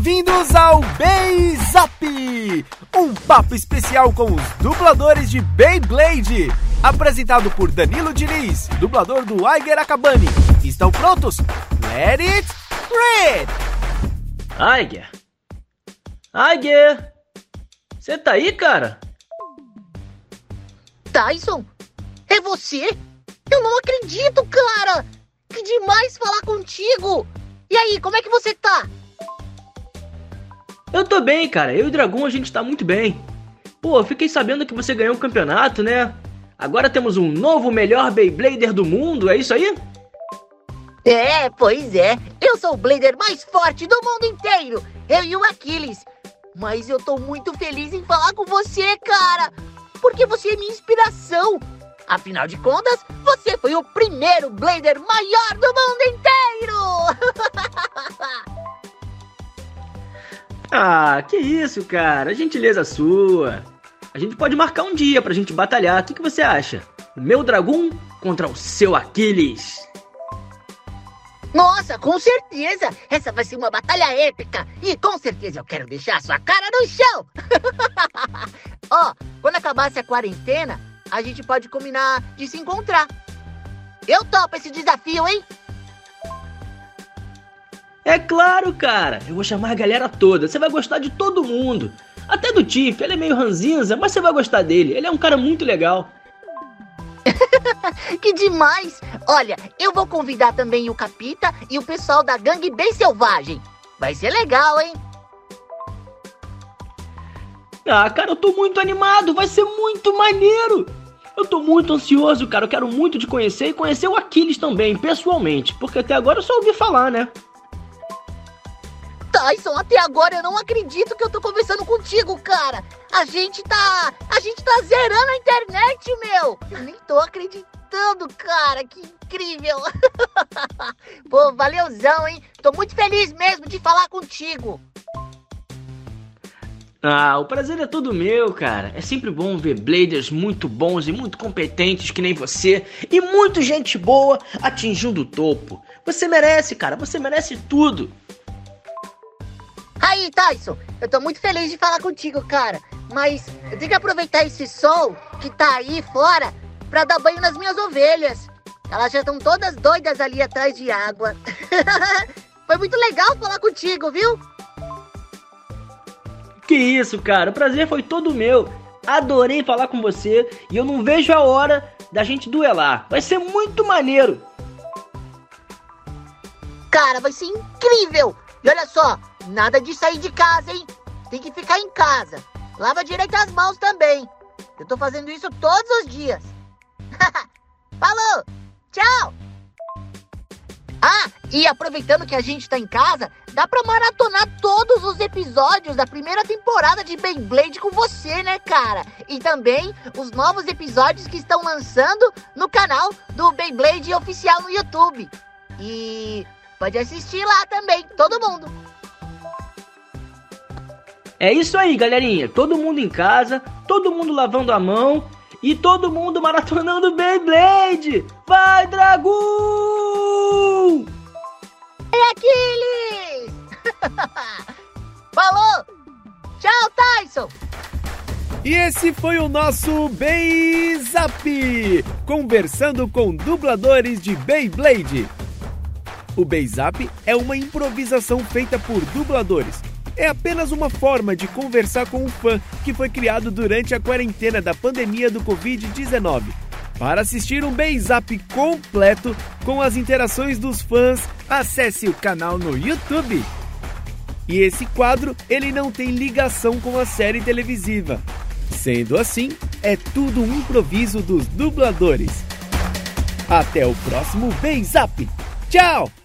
Bem-vindos ao Zap, um papo especial com os dubladores de Beyblade, apresentado por Danilo Diniz, dublador do Aiger Akabani. Estão prontos? Let it read! Aiger? Aiger? Você tá aí, cara? Tyson? É você? Eu não acredito, cara! Que demais falar contigo! E aí, como é que você tá? Eu tô bem, cara. Eu e o Dragão a gente tá muito bem. Pô, fiquei sabendo que você ganhou o um campeonato, né? Agora temos um novo melhor Beyblader do mundo, é isso aí? É, pois é. Eu sou o Blader mais forte do mundo inteiro. Eu e o Aquiles. Mas eu tô muito feliz em falar com você, cara. Porque você é minha inspiração. Afinal de contas, você foi o primeiro Blader maior do mundo inteiro! Ah, que isso, cara. Gentileza sua. A gente pode marcar um dia pra gente batalhar. O que, que você acha? O meu dragão contra o seu Aquiles. Nossa, com certeza! Essa vai ser uma batalha épica! E com certeza eu quero deixar a sua cara no chão! Ó, oh, quando acabasse a quarentena, a gente pode combinar de se encontrar. Eu topo esse desafio, hein? É claro, cara. Eu vou chamar a galera toda. Você vai gostar de todo mundo. Até do Tiff. Ele é meio ranzinza, mas você vai gostar dele. Ele é um cara muito legal. que demais! Olha, eu vou convidar também o Capita e o pessoal da gangue bem selvagem. Vai ser legal, hein? Ah, cara, eu tô muito animado. Vai ser muito maneiro. Eu tô muito ansioso, cara. Eu quero muito te conhecer e conhecer o Aquiles também, pessoalmente. Porque até agora eu só ouvi falar, né? Tyson, até agora eu não acredito que eu tô conversando contigo, cara. A gente tá. A gente tá zerando a internet, meu. Eu nem tô acreditando, cara. Que incrível. Pô, valeuzão, hein? Tô muito feliz mesmo de falar contigo. Ah, o prazer é todo meu, cara. É sempre bom ver Bladers muito bons e muito competentes que nem você e muito gente boa atingindo o topo. Você merece, cara. Você merece tudo. Aí, Tyson, eu tô muito feliz de falar contigo, cara. Mas eu tenho que aproveitar esse sol que tá aí fora pra dar banho nas minhas ovelhas. Elas já estão todas doidas ali atrás de água. Foi muito legal falar contigo, viu? Que isso, cara. O prazer foi todo meu. Adorei falar com você e eu não vejo a hora da gente duelar. Vai ser muito maneiro. Cara, vai ser incrível. E olha só, Nada de sair de casa, hein? Tem que ficar em casa. Lava direito as mãos também. Eu tô fazendo isso todos os dias. Falou! Tchau! Ah, e aproveitando que a gente tá em casa, dá pra maratonar todos os episódios da primeira temporada de Beyblade com você, né, cara? E também os novos episódios que estão lançando no canal do Beyblade Oficial no YouTube. E pode assistir lá também, todo mundo. É isso aí, galerinha. Todo mundo em casa, todo mundo lavando a mão e todo mundo maratonando Beyblade. Vai, Dragon! É Aquiles! Falou! Tchau, Tyson! E esse foi o nosso Beizap, conversando com dubladores de Beyblade. O Beizap é uma improvisação feita por dubladores é apenas uma forma de conversar com um fã que foi criado durante a quarentena da pandemia do Covid-19. Para assistir um Zap completo com as interações dos fãs, acesse o canal no YouTube. E esse quadro, ele não tem ligação com a série televisiva. Sendo assim, é tudo um improviso dos dubladores. Até o próximo Zap. Tchau!